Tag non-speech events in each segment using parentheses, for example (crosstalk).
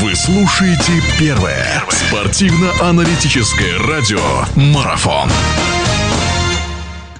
Вы слушаете первое спортивно-аналитическое радио «Марафон».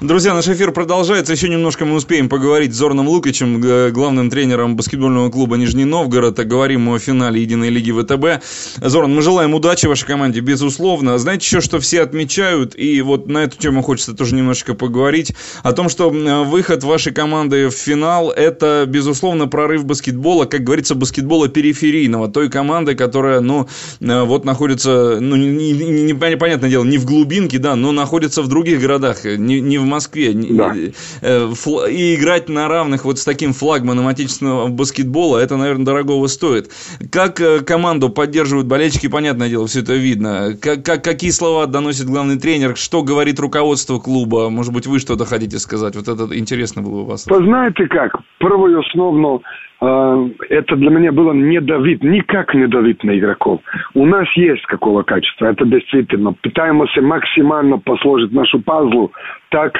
Друзья, наш эфир продолжается. Еще немножко мы успеем поговорить с Зорном Лукичем, главным тренером баскетбольного клуба Нижний Новгород. Говорим о финале Единой лиги ВТБ. Зорн, мы желаем удачи вашей команде, безусловно. Знаете, еще что все отмечают, и вот на эту тему хочется тоже немножечко поговорить, о том, что выход вашей команды в финал – это, безусловно, прорыв баскетбола, как говорится, баскетбола периферийного, той команды, которая, ну, вот находится, ну, непонятное не, не, дело, не в глубинке, да, но находится в других городах, не, не в Москве. Да. Э, и играть на равных вот с таким флагманом отечественного баскетбола, это, наверное, дорогого стоит. Как э, команду поддерживают болельщики, понятное дело, все это видно. Как, как, какие слова доносит главный тренер, что говорит руководство клуба? Может быть, вы что-то хотите сказать? Вот это интересно было бы вас. Вы знаете как? Первую основную это для меня было не давить, никак не давить на игроков. У нас есть какого качества, это действительно. Пытаемся максимально посложить нашу пазлу так,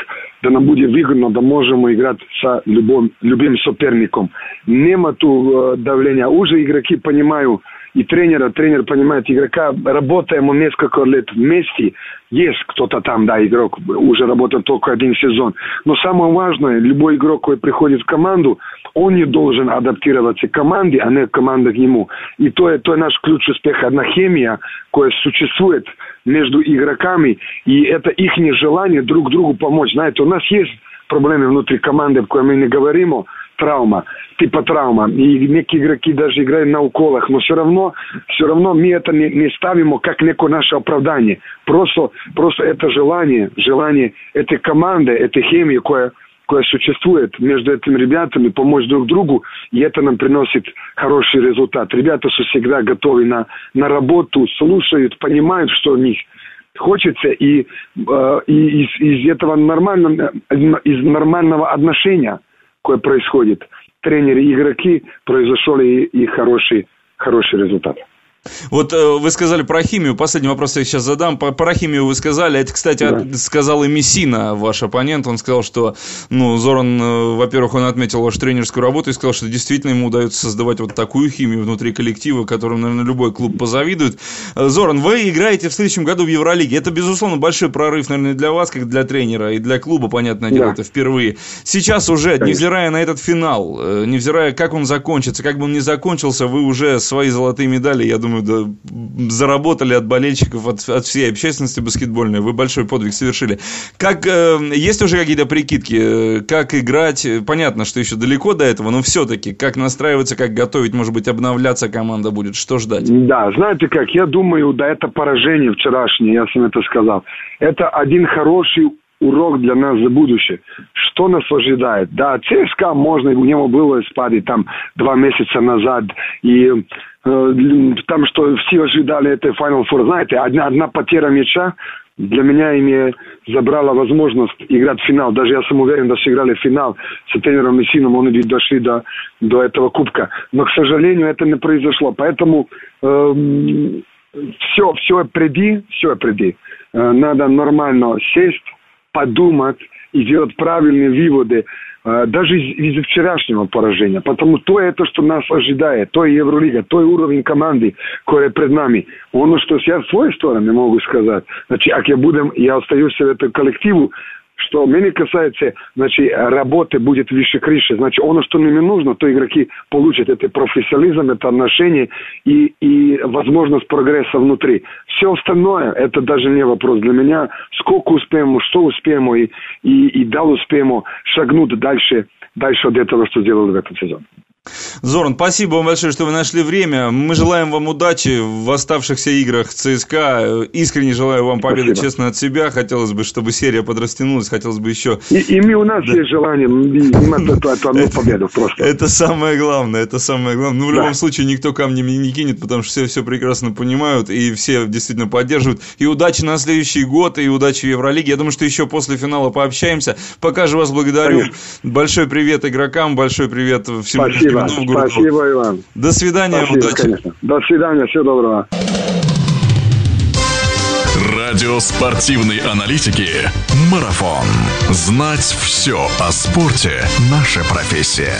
да нам будет выгодно, да можем играть с любым, любым соперником. Нема ту давления. Уже игроки понимают, и тренера, тренер понимает игрока, работаем мы несколько лет вместе, есть кто-то там, да, игрок, уже работает только один сезон. Но самое важное, любой игрок, который приходит в команду, он не должен адаптироваться к команде, а не команда к нему. И то, то наш ключ успеха, одна химия, которая существует между игроками, и это их желание друг другу помочь. Знаете, у нас есть проблемы внутри команды, о которой мы не говорим, травма, типа травма. И некие игроки даже играют на уколах, но все равно, все равно мы это не, не ставим как некое наше оправдание. Просто, просто это желание, желание этой команды, этой химии, которая которая существует между этими ребятами, помочь друг другу, и это нам приносит хороший результат. Ребята всегда готовы на, на работу, слушают, понимают, что у них хочется, и, э, и из, из этого нормального, из нормального отношения, которое происходит, тренеры игроки, произошел и, и хороший, хороший результат. Вот э, вы сказали про химию. Последний вопрос я сейчас задам. Про, про химию вы сказали. Это, кстати, да. сказал и Мессина, ваш оппонент. Он сказал, что, ну, Зоран, э, во-первых, он отметил вашу тренерскую работу и сказал, что действительно ему удается создавать вот такую химию внутри коллектива, которым, наверное, любой клуб позавидует. Э, Зоран, вы играете в следующем году в Евролиге. Это, безусловно, большой прорыв, наверное, для вас, как для тренера, и для клуба, понятное дело, да. это впервые. Сейчас уже, Конечно. невзирая на этот финал, невзирая, как он закончится, как бы он ни закончился, вы уже свои золотые медали, я думаю, думаю, да, заработали от болельщиков, от, от всей общественности баскетбольной. Вы большой подвиг совершили. Как, э, есть уже какие-то прикидки, э, как играть? Понятно, что еще далеко до этого, но все-таки, как настраиваться, как готовить, может быть, обновляться команда будет, что ждать? Да, знаете как, я думаю, да, это поражение вчерашнее, я сам это сказал. Это один хороший урок для нас за будущее. Что нас ожидает? Да, ЦСКА можно, у него было спаде там два месяца назад, и Э, там, что все ожидали это Final Four. Знаете, одна, одна потеря мяча для меня ими забрала возможность играть в финал. Даже я сам уверен, что сыграли финал с тренером Мессином, они ведь дошли до, до этого кубка. Но, к сожалению, это не произошло. Поэтому э, все, все впереди, все впереди. Э, надо нормально сесть, подумать и делать правильные выводы. А, даже из, из вчерашнего поражения. Потому то это, что нас ожидает, то Евролига, то уровень команды, который пред нами. Оно, что я с своей стороны могу сказать, значит, как я буду, я остаюсь в этом коллективу, что меня касается, значит, работы будет выше крыши, значит, оно, что им нужно, то игроки получат это профессионализм, это отношение и, и возможность прогресса внутри. Все остальное, это даже не вопрос для меня, сколько успеем, что успеем и, и, и дал успеем шагнуть дальше, дальше от этого, что сделали в этом сезоне. Зоран, спасибо вам большое, что вы нашли время. Мы желаем вам удачи в оставшихся играх ЦСКА. Искренне желаю вам победы, спасибо. честно, от себя. Хотелось бы, чтобы серия подрастянулась, хотелось бы еще... И, и мы, у нас да. есть желание иметь (laughs) одну победу просто. Это самое главное, это самое главное. Ну, в любом случае, никто камни не кинет, потому что все все прекрасно понимают, и все действительно поддерживают. И удачи на следующий год, и удачи в Евролиге. Я думаю, что еще после финала пообщаемся. Пока же вас благодарю. Конечно. Большой привет игрокам, большой привет всему Спасибо. Спасибо. Спасибо, Иван. До свидания, Спасибо, удачи. Конечно. До свидания, всего доброго. Радио спортивной аналитики «Марафон». Знать все о спорте – наша профессия.